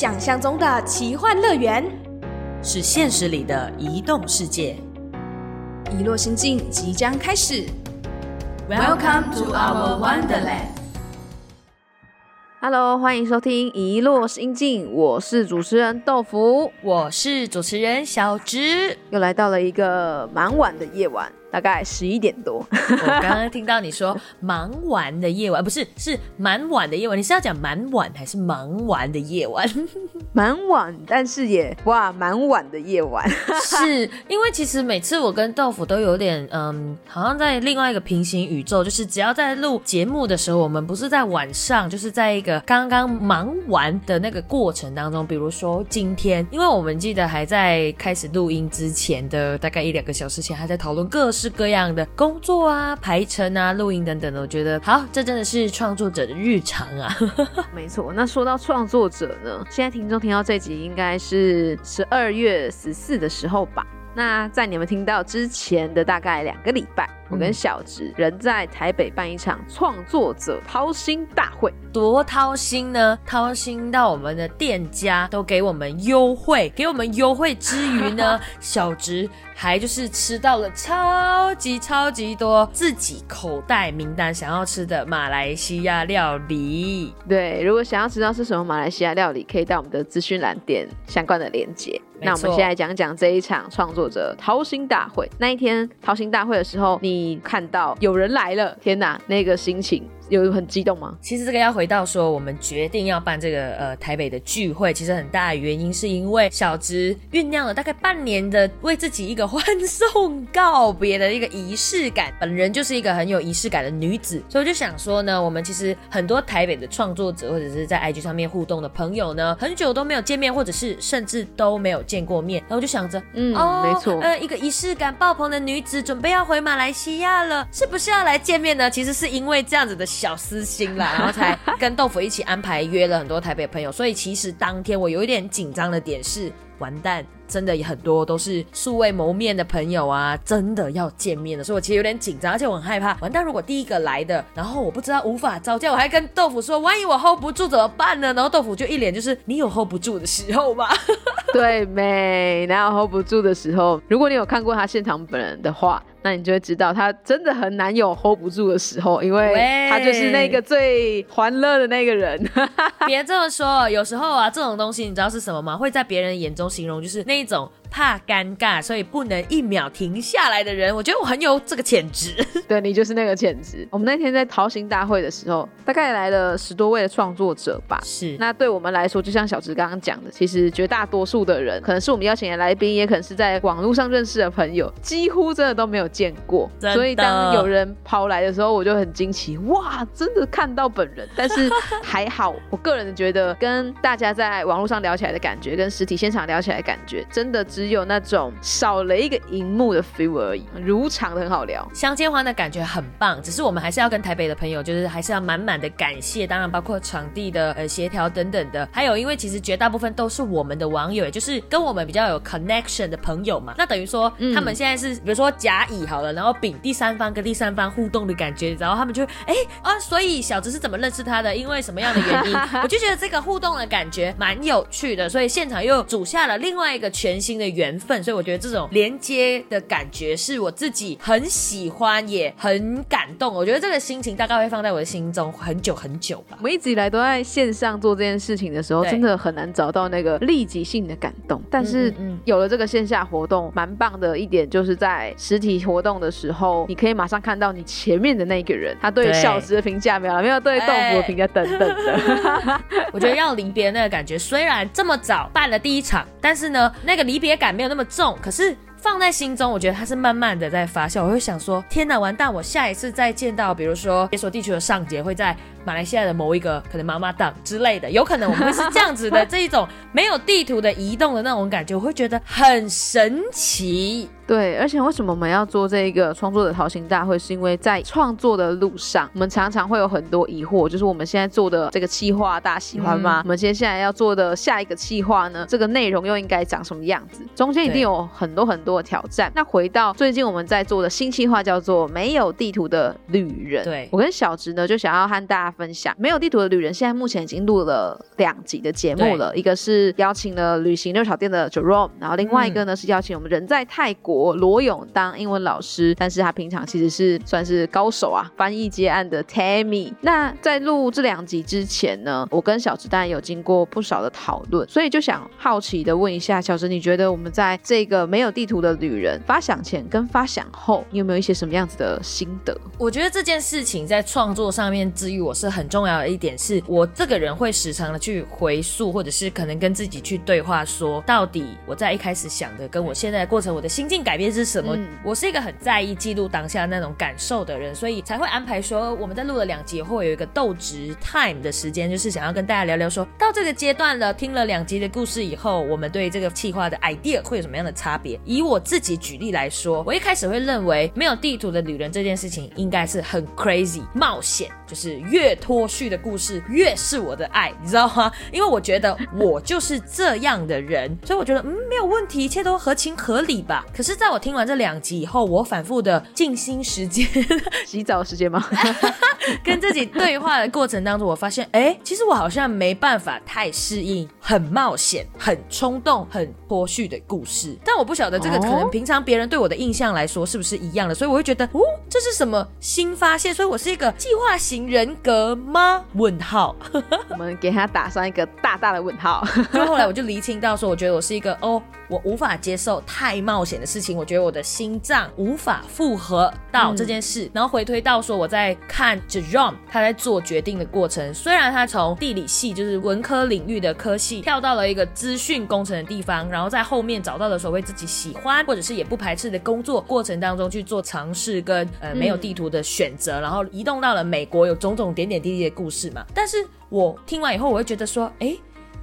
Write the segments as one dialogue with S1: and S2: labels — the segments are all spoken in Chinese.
S1: 想象中的奇幻乐园，
S2: 是现实里的移动世界。
S1: 遗落心境即将开始。
S2: Welcome to our wonderland.
S3: Hello，欢迎收听《遗落心境》，我是主持人豆腐，
S2: 我是主持人小直。
S3: 又来到了一个蛮晚的夜晚，大概十一点多。
S2: 我刚刚听到你说忙完的夜晚，不是是蛮晚的夜晚，你是要讲蛮晚还是忙完的夜晚？
S3: 蛮晚，但是也哇，蛮晚的夜晚。
S2: 是因为其实每次我跟豆腐都有点嗯，好像在另外一个平行宇宙，就是只要在录节目的时候，我们不是在晚上，就是在一个刚刚忙完的那个过程当中，比如说今天，因为我们记得还在开始录音之前的大概一两个小时前，还在讨论各式各样的工作啊、排程啊、录音等等的。我觉得好，这真的是创作者的日常啊。
S3: 没错，那说到创作者呢，现在听众听到这集应该是十二月十四的时候吧。那在你们听到之前的大概两个礼拜，我跟小直人在台北办一场创作者掏心大会。
S2: 多掏心呢？掏心到我们的店家都给我们优惠，给我们优惠之余呢，小直还就是吃到了超级超级多自己口袋名单想要吃的马来西亚料理。
S3: 对，如果想要知道是什么马来西亚料理，可以到我们的资讯栏点相关的链接。
S2: 没
S3: 那我们现在讲讲这一场创作者掏心大会。那一天掏心大会的时候，你看到有人来了，天哪，那个心情有很激动吗？
S2: 其实这个要回到说，我们决定要办这个呃台北的聚会，其实很大的原因是因为小直酝酿了大概半年的为自己一个欢送告别的一个仪式感。本人就是一个很有仪式感的女子，所以我就想说呢，我们其实很多台北的创作者或者是在 IG 上面互动的朋友呢，很久都没有见面，或者是甚至都没有见过面，然后我就想着，
S3: 嗯，
S2: 哦，
S3: 没错。
S2: 呃，一个仪式感爆棚的女子准备要回马来西亚了，是不是要来见面呢？其实是因为这样子的小私心啦，然后才跟豆腐一起安排约了很多台北朋友。所以其实当天我有一点紧张的点是，完蛋，真的也很多都是素未谋面的朋友啊，真的要见面了，所以我其实有点紧张，而且我很害怕，完蛋，如果第一个来的，然后我不知道无法招架，我还跟豆腐说，万一我 hold 不住怎么办呢？然后豆腐就一脸就是你有 hold 不住的时候吗？
S3: 对美，哪有 hold 不住的时候？如果你有看过他现场本人的话，那你就会知道他真的很难有 hold 不住的时候，因为
S2: 喂
S3: 他就是那个最欢乐的那个人。
S2: 别这么说，有时候啊，这种东西你知道是什么吗？会在别人眼中形容就是那一种怕尴尬，所以不能一秒停下来的人。我觉得我很有这个潜质。
S3: 对你就是那个潜质。我们那天在桃心大会的时候，大概来了十多位的创作者吧。
S2: 是，
S3: 那对我们来说，就像小直刚刚讲的，其实绝大多数的人，可能是我们邀请的来宾，也可能是在网络上认识的朋友，几乎真的都没有见过。所以当有人跑来的时候，我就很惊奇，哇，真的看到本人。但是还好，我个人觉得跟大家在网络上聊起来的感觉，跟实体现场聊起来的感觉，真的只有那种少了一个荧幕的 feel 而已，如常的很好聊。
S2: 相见欢的感觉很棒，只是我们还是要跟台北的朋友，就是还是要满满的感谢，当然包括场地的呃协调等等的，还有因为其实绝大部分都是我们的网友，也就是跟我们比较有 connection 的朋友嘛，那等于说、
S3: 嗯
S2: 他们现在是比如说甲乙好了，然后丙第三方跟第三方互动的感觉，然后他们就哎啊，所以小直是怎么认识他的？因为什么样的原因？我就觉得这个互动的感觉蛮有趣的，所以现场又组下了另外一个全新的缘分，所以我觉得这种连接的感觉是我自己很喜欢，也很感动。我觉得这个心情大概会放在我的心中很久很久吧。
S3: 我们一直以来都在线上做这件事情的时候，真的很难找到那个立即性的感动。但是有了这个线下活动，蛮棒的一点就是在实体活动的时候，你可以马上看到你前面的那个人，他对
S2: 对
S3: 小时的评价没有了，没有对豆腐的评价等等的。
S2: 我觉得要离别那个感觉，虽然这么早办了第一场，但是呢，那个离别感没有那么重，可是。放在心中，我觉得它是慢慢的在发酵。我会想说，天哪，完蛋！我下一次再见到，比如说解锁地球的上节会在马来西亚的某一个可能妈妈档之类的，有可能我们会是这样子的这一种没有地图的移动的那种感觉，我会觉得很神奇。
S3: 对，而且为什么我们要做这一个创作的淘心大会？是因为在创作的路上，我们常常会有很多疑惑，就是我们现在做的这个企划，大家喜欢吗？
S2: 嗯
S3: 我们接下来要做的下一个企划呢，这个内容又应该长什么样子？中间一定有很多很多的挑战。那回到最近我们在做的新企划，叫做《没有地图的旅人》。
S2: 对
S3: 我跟小直呢，就想要和大家分享。没有地图的旅人现在目前已经录了两集的节目了，一个是邀请了旅行六小店的 Jerome，然后另外一个呢是邀请我们人在泰国罗勇当英文老师，但是他平常其实是算是高手啊，翻译接案的 Tammy。那在录这两集之前呢，我跟小直当然有经过不少的讨论，所以就想好奇的问一下小直，你觉得我们在这个没有地图的旅人发想前跟发想后，你有没有一些什么样子的心得？
S2: 我觉得这件事情在创作上面治愈我是很重要的一点，是我这个人会时常的去回溯，或者是可能跟自己去对话，说到底我在一开始想的跟我现在的过程，我的心境改变是什么？我是一个很在意记录当下那种感受的人，所以才会安排说我们在录了两集后有一个斗值 time 的时间，就是想要跟大家聊聊，说到这个阶段了，听了两集的故事以后，我们对这个企划的 idea 会有什么样的差别？以我自己举例来说，我一开始会认为没有地图的旅人这件事情应该是很 crazy 冒险，就是越脱序的故事越是我的爱，你知道吗？因为我觉得我就是这样的人，所以我觉得嗯没有问题，一切都合情合理吧。可是，在我听完这两集以后，我反复的静心时间、
S3: 洗澡时间吗？
S2: 跟自己对话的过程当中，我发现，哎，其实我好像没办法太适应很冒险、很冲动、很脱序的故事。但我不晓得这个可能平常别人对我的印象来说是不是一样的，所以我会觉得，哦，这是什么新发现？所以我是一个计划型人格吗？问号。
S3: 我们给他打上一个大大的问号。
S2: 就后来我就厘清到说，我觉得我是一个哦，我无法接受太冒险的事情，我觉得我的心脏无法负荷到这件事。然后回推到说，我在看 Jerome 他在做决定的过程，虽然他从地理系就是文科领域的科系跳到了一个资讯工程的地方，然后在后面找到了所谓自己喜欢或者是也不排斥的工作过程当中去做尝试跟呃没有地图的选择，然后移动到了美国，有种种点点滴滴的故事嘛。但是我听完以后，我会觉得说，哎。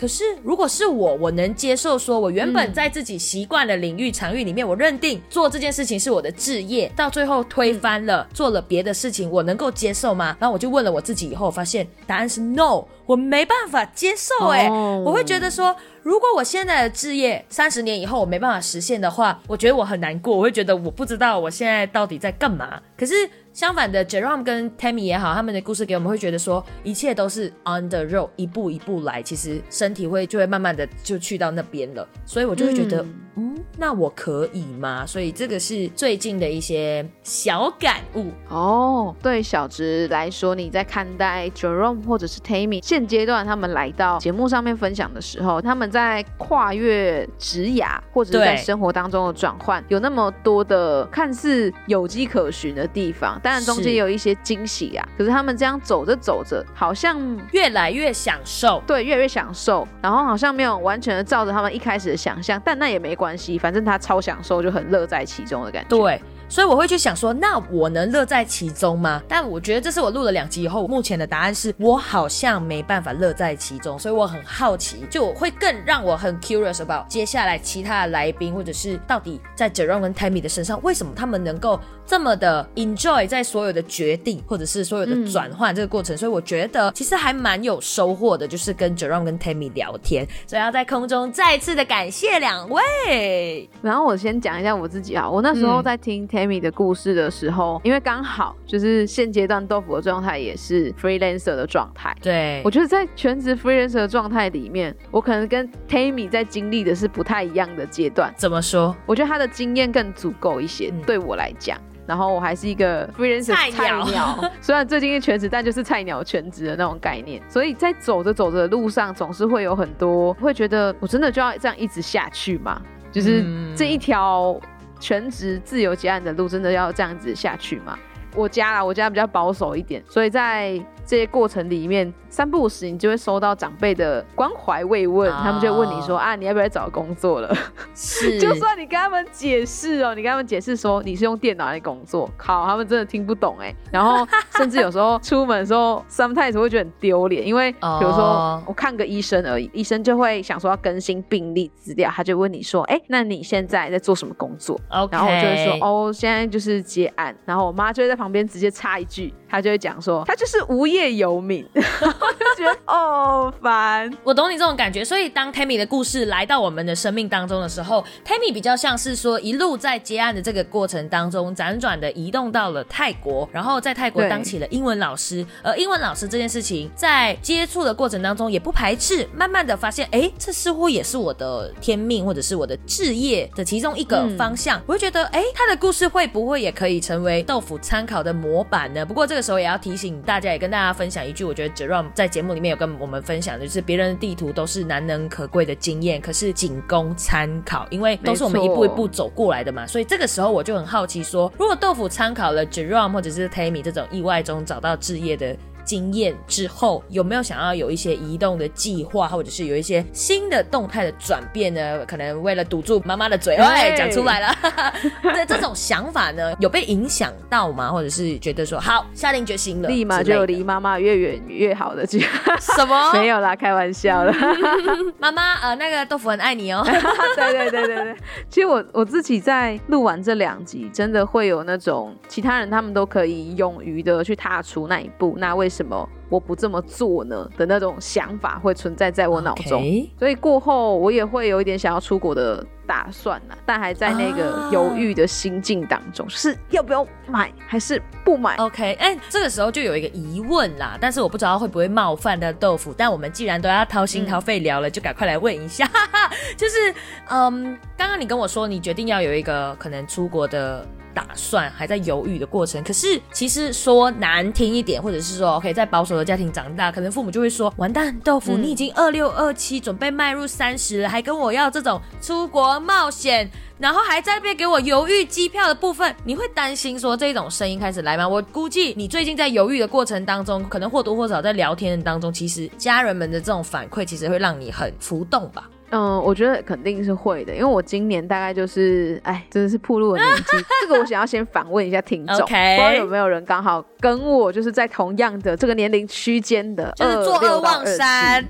S2: 可是，如果是我，我能接受说，我原本在自己习惯的领域场域里面，我认定做这件事情是我的志业，到最后推翻了，做了别的事情，我能够接受吗？然后我就问了我自己，以后发现答案是 no，我没办法接受。哎，我会觉得说，如果我现在的志业三十年以后我没办法实现的话，我觉得我很难过，我会觉得我不知道我现在到底在干嘛。可是。相反的，Jerome 跟 Tammy 也好，他们的故事给我们会觉得说，一切都是 on the road，一步一步来，其实身体会就会慢慢的就去到那边了，所以我就会觉得，嗯，那我可以吗？所以这个是最近的一些小感悟
S3: 哦。对小植来说，你在看待 Jerome 或者是 Tammy 现阶段他们来到节目上面分享的时候，他们在跨越职涯或者在生活当中的转换，有那么多的看似有机可循的地方。当然中间有一些惊喜啊，可是他们这样走着走着，好像
S2: 越来越享受，
S3: 对，越来越享受，然后好像没有完全的照着他们一开始的想象，但那也没关系，反正他超享受，就很乐在其中的感觉。
S2: 对。所以我会去想说，那我能乐在其中吗？但我觉得这是我录了两集以后，目前的答案是我好像没办法乐在其中。所以我很好奇，就会更让我很 curious about 接下来其他的来宾，或者是到底在 Jerome 跟 Tammy 的身上，为什么他们能够这么的 enjoy 在所有的决定，或者是所有的转换这个过程。所以我觉得其实还蛮有收获的，就是跟 Jerome 跟 Tammy 聊天。所以要在空中再次的感谢两位。
S3: 然后我先讲一下我自己啊，我那时候在听 Tammy 的故事的时候，因为刚好就是现阶段豆腐的状态也是 freelancer 的状态。
S2: 对
S3: 我觉得在全职 freelancer 的状态里面，我可能跟 Tammy 在经历的是不太一样的阶段。
S2: 怎么说？
S3: 我觉得他的经验更足够一些，对我来讲。然后我还是一个 freelancer 菜鸟，虽然最近是全职，但就是菜鸟全职的那种概念。所以在走着走着的路上，总是会有很多会觉得，我真的就要这样一直下去吗？就是这一条。全职自由结案的路真的要这样子下去吗？我家啦，我家比较保守一点，所以在这些过程里面。三不五时，你就会收到长辈的关怀慰问，他们就问你说啊，你要不要找工作了？
S2: 是，
S3: 就算你跟他们解释哦，你跟他们解释说你是用电脑来工作，靠，他们真的听不懂哎。然后甚至有时候 出门的时候，sometimes 会觉得很丢脸，因为比如说我看个医生而已，医生就会想说要更新病历资料，他就问你说，哎，那你现在在做什么工作然后我就会说，哦，现在就是接案。然后我妈就会在旁边直接插一句，她就会讲说，她就是无业游民。我就觉得，Oh 好烦。
S2: 我懂你这种感觉，所以当 Tammy 的故事来到我们的生命当中的时候，Tammy 比较像是说一路在接案的这个过程当中，辗转的移动到了泰国，然后在泰国当起了英文老师。而英文老师这件事情，在接触的过程当中也不排斥，慢慢的发现，哎，这似乎也是我的天命或者是我的置业的其中一个方向。我就觉得，哎，他的故事会不会也可以成为豆腐参考的模板呢？不过这个时候也要提醒大家，也跟大家分享一句，我觉得 Jerome 在节目里面有跟我们分享的，就是别人的地图都是难能可贵的经验，可是仅供参考，因为都是我们一步一步走过来的嘛。所以这个时候我就很好奇说，如果豆腐参考了 Jerome 或者是 Tammy 这种意外中找到置业的。经验之后，有没有想要有一些移动的计划，或者是有一些新的动态的转变呢？可能为了堵住妈妈的嘴，哎，讲出来了 的这种想法呢，有被影响到吗？或者是觉得说好下定决心了，
S3: 立马就离妈妈越远越好的计划。
S2: 什么？
S3: 没有啦，开玩笑的。
S2: 妈妈，呃，那个豆腐很爱你哦。
S3: 对对对对对，其实我我自己在录完这两集，真的会有那种其他人他们都可以勇于的去踏出那一步，那为什么我不这么做呢？的那种想法会存在在我脑中。所以过后我也会有一点想要出国的打算呢，但还在那个
S2: 啊
S3: 犹豫的心境当中，就是要不要买还是不买。
S2: OK，哎、这个时候就有一个疑问啦，但是我不知道会不会冒犯到豆腐。但我们既然都要掏心掏肺聊了，就赶快来问一下，哈哈，就是，嗯，刚刚你跟我说你决定要有一个可能出国的打算，还在犹豫的过程。可是其实说难听一点，或者是说 OK，在保守的家庭长大，可能父母就会说：完蛋，豆腐，你已经二六二七，准备迈入三十了，还跟我要这种出国冒险。然后还在那边给我犹豫机票的部分，你会担心说这种声音开始来吗？我估计你最近在犹豫的过程当中，可能或多或少在聊天的当中，其实家人们的这种反馈，其实会让你很浮动吧。
S3: 嗯，我觉得肯定是会的，因为我今年大概就是，哎，真的是暴露了年纪。这个我想要先反问一下听众 不知道有没有人刚好跟我就是在同样的这个年龄区间的，
S2: 就是坐二望山。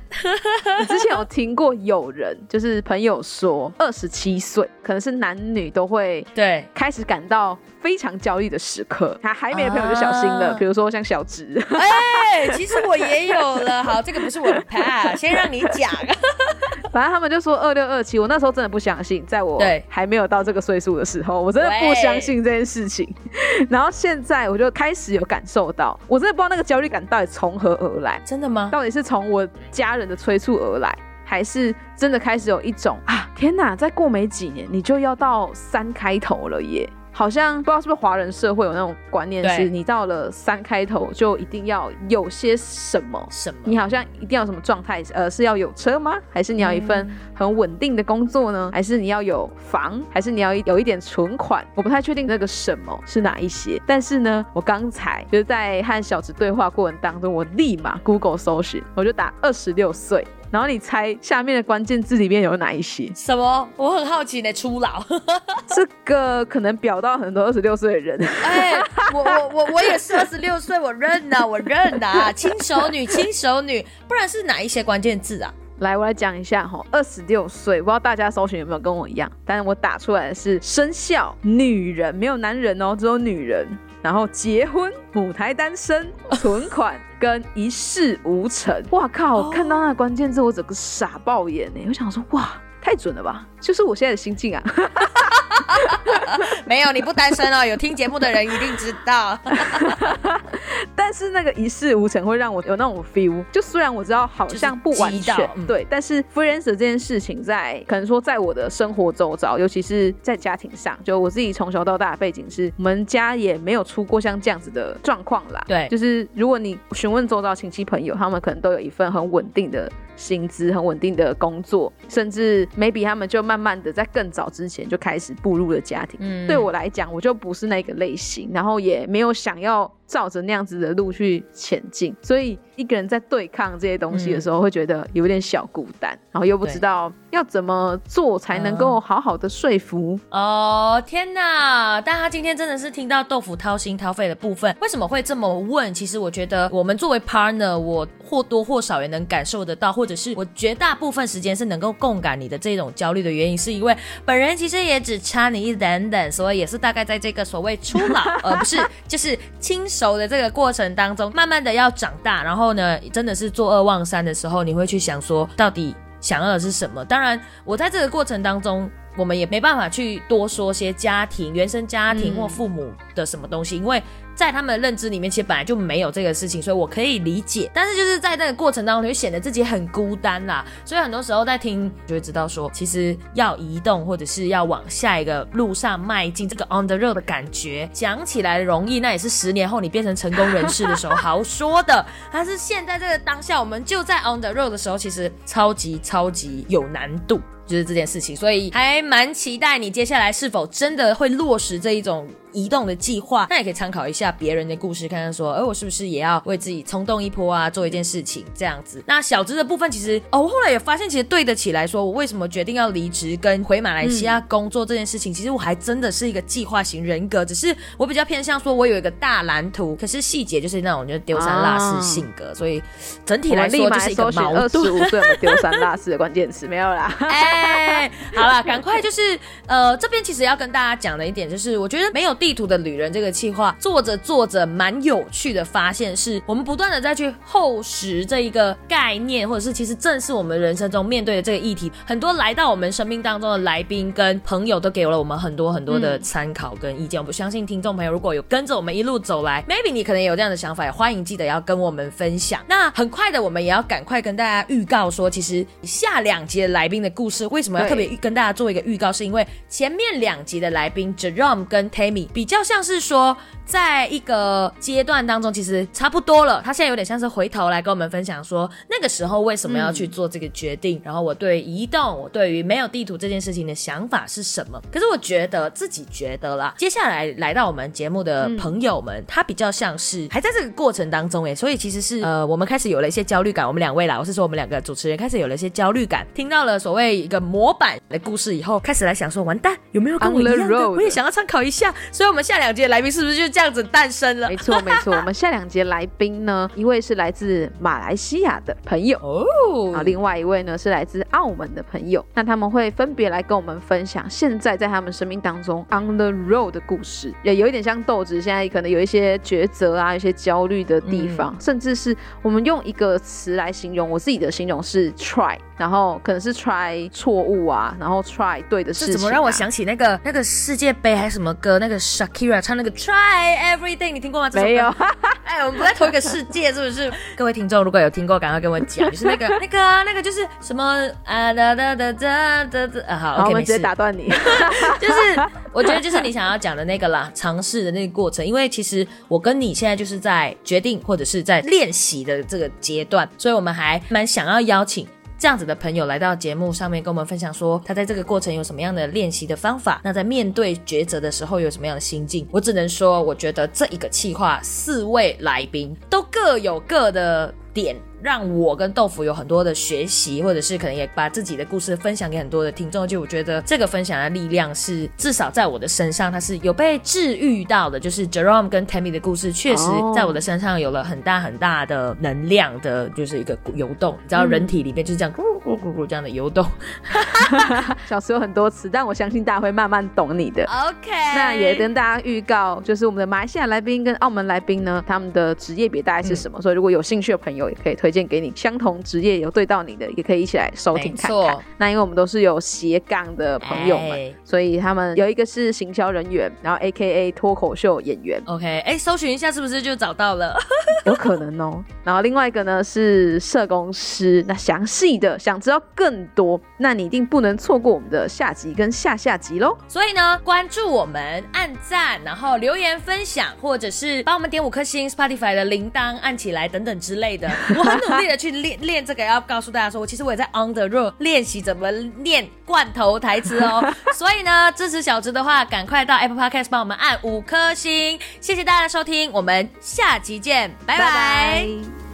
S3: 你之前有听过有人就是朋友说，二十七岁可能是男女都会
S2: 对，
S3: 开始感到非常焦虑的时刻，他还没的朋友就小心了，
S2: 啊
S3: 比如说像小直。
S2: 哎，其实我也有了。好，这个不是我的 pass，先让你讲。
S3: 反正他们就说二六二七，我那时候真的不相信，在我还没有到这个岁数的时候，我真的不相信这件事情。然后现在我就开始有感受到，我真的不知道那个焦虑感到底从何而来，
S2: 真的吗？
S3: 到底是从我家人的催促而来，还是真的开始有一种啊，天哪，再过没几年你就要到三开头了耶。好像不知道是不是华人社会有那种观念，是你到了三开头就一定要有些什么，
S2: 什么？
S3: 你好像一定要什么状态？呃，是要有车吗？还是你要一份很稳定的工作呢？还是你要有房？还是你要有一点存款？我不太确定那个什么是哪一些。但是呢，我刚才就是在和小池对话过程当中，我立马 Google 搜寻，我就打二十六岁。然后你猜下面的关键字里面有哪一些？
S2: 什么？我很好奇呢，初老。
S3: 这个可能表到很多二十六岁的人。
S2: 哎，我我我我也是二十六岁，我认呐，我认呐，轻熟女，轻熟女，不然是哪一些关键字啊？
S3: 来，我来讲一下哈，二十六岁，不知道大家搜寻有没有跟我一样，但是我打出来的是生肖女人，没有男人哦，只有女人。然后结婚、母胎单身、存款跟一事无成。哇靠！我看到那个关键字，我整个傻爆眼呢。我想说，哇，太准了吧！就是我现在的心境啊。
S2: 没有，你不单身哦，有听节目的人一定知道。
S3: 但是那个一事无成会让我有那种 feel，就虽然我知道好像不完全、
S2: 就是嗯
S3: 对，但是 freelancer 这件事情在可能说在我的生活周遭，尤其是在家庭上，就我自己从小到大的背景是我们家也没有出过像这样子的状况啦。
S2: 对
S3: 就是如果你询问周遭亲戚朋友，他们可能都有一份很稳定的薪资、很稳定的工作，甚至 maybe 他们就慢慢的在更早之前就开始步入了家庭。
S2: 嗯
S3: 对我来讲，我就不是那个类型，然后也没有想要照着那样子的路去前进，所以一个人在对抗这些东西的时候，会觉得有点小孤单，然后又不知道要怎么做才能够好好的说服。
S2: 哦天哪！但他今天真的是听到豆腐掏心掏肺的部分，为什么会这么问？其实我觉得我们作为 partner，我或多或少也能感受得到，或者是我绝大部分时间是能够共感你的这种焦虑的原因，是因为本人其实也只差你一点点，所以也是大概在这个所谓初老，呃，不是，就是轻 熟的这个过程当中，慢慢的要长大，然后呢，真的是坐二望三的时候，你会去想说，到底想要的是什么？当然，我在这个过程当中。我们也没办法去多说些家庭、原生家庭或父母的什么东西，因为在他们的认知里面，其实本来就没有这个事情，所以我可以理解。但是就是在那个过程当中，就显得自己很孤单啦。所以很多时候在听，就会知道说，其实要移动或者是要往下一个路上迈进，这个 on the road 的感觉，讲起来容易，那也是十年后你变成成功人士的时候好说的。但是现在这个当下，我们就在 on the road 的时候，其实超级超级有难度。就是这件事情，所以还蛮期待你接下来是否真的会落实这一种。移动的计划，那也可以参考一下别人的故事，看看说，哎，我是不是也要为自己冲动一波啊，做一件事情这样子。那小资的部分，其实哦，我后来也发现，其实对得起来说，我为什么决定要离职跟回马来西亚工作这件事情，其实我还真的是一个计划型人格，只是我比较偏向说，我有一个大蓝图，可是细节就是那种就丢三落四性格，所以整体来说就是一个矛盾。
S3: 二十五岁丢三落四的关键词没有啦。
S2: 哎，好了，赶快就是呃，这边其实要跟大家讲的一点就是，我觉得没有。地图的旅人这个计划做着做着蛮有趣的，发现是我们不断的再去厚实这一个概念，或者是其实正是我们人生中面对的这个议题。很多来到我们生命当中的来宾跟朋友都给了我们很多很多的参考跟意见。我不相信听众朋友如果有跟着我们一路走来，maybe 你可能有这样的想法，也欢迎记得要跟我们分享。那很快的，我们也要赶快跟大家预告说，其实下两集的来宾的故事为什么要特别跟大家做一个预告，是因为前面两集的来宾 Jerome 跟 Tammy。比较像是说。在一个阶段当中，其实差不多了。他现在有点像是回头来跟我们分享说，那个时候为什么要去做这个决定，然后我对移动，我对于没有地图这件事情的想法是什么？可是我觉得自己觉得啦，接下来来到我们节目的朋友们，他比较像是还在这个过程当中哎，所以其实是呃，我们开始有了一些焦虑感。我们两位啦，我是说我们两个主持人开始有了一些焦虑感，听到了所谓一个模板的故事以后，开始来想说，完蛋，有没有跟我一样的？我也想要参考一下。所以，我们下两节来宾是不是就？这样子诞生了，
S3: 没错没错。我们下两节来宾呢，一位是来自马来西亚的朋友哦，啊，另外一位呢是来自澳门的朋友。那他们会分别来跟我们分享现在在他们生命当中 on the road 的故事，也有一点像豆子，现在可能有一些抉择啊，一些焦虑的地方，甚至是我们用一个词来形容，我自己的形容是 try。然后可能是 try 错误啊，然后 try 对的事情。
S2: 怎么让我想起那个那个世界杯还是什么歌？那个 Shakira 唱那个 try everything，你听过吗？
S3: 没有。
S2: 哎，我们不在同一个世界，是不是？各位听众如果有听过，赶快跟我讲。就是那个 那个那个就是什么啊哒哒哒哒哒哒。好，
S3: 我们直接打断你。
S2: 就是我觉得就是你想要讲的那个啦，尝试的那个过程。因为其实我跟你现在就是在决定或者是在练习的这个阶段，所以我们还蛮想要邀请。这样子的朋友来到节目上面跟我们分享说，他在这个过程有什么样的练习的方法？那在面对抉择的时候有什么样的心境？我只能说，我觉得这一个企划四位来宾都各有各的点。让我跟豆腐有很多的学习，或者是可能也把自己的故事分享给很多的听众。就我觉得这个分享的力量是至少在我的身上，它是有被治愈到的。就是 Jerome 跟 Tammy 的故事，确实在我的身上有了很大很大的能量的，就是一个游动。你知道，人体里面就是这样咕咕咕咕这样的游动。
S3: 小时候很多词，但我相信大家会慢慢懂你的。
S2: OK，
S3: 那也跟大家预告，就是我们的马来西亚来宾跟澳门来宾呢，他们的职业别大概是什么？所以如果有兴趣的朋友，也可以推。推荐给你相同职业有对到你的，也可以一起来收听看看。那因为我们都是有斜杠的朋友们，所以他们有一个是行销人员，然后 A K A 脱口秀演员。
S2: OK，哎，搜寻一下是不是就找到了？
S3: 有可能哦。然后另外一个呢是社工师。那详细的想知道更多，那你一定不能错过我们的下集跟下下集喽。
S2: 所以呢，关注我们，按赞，然后留言分享，或者是帮我们点五颗星，Spotify 的铃铛按起来等等之类的。我。努力的去练练这个，要告诉大家说，我其实我也在 on the road 练习怎么念罐头台词哦。所以呢，支持小植的话，赶快到 Apple Podcast 帮我们按五颗星，谢谢大家的收听，我们下集见，拜拜。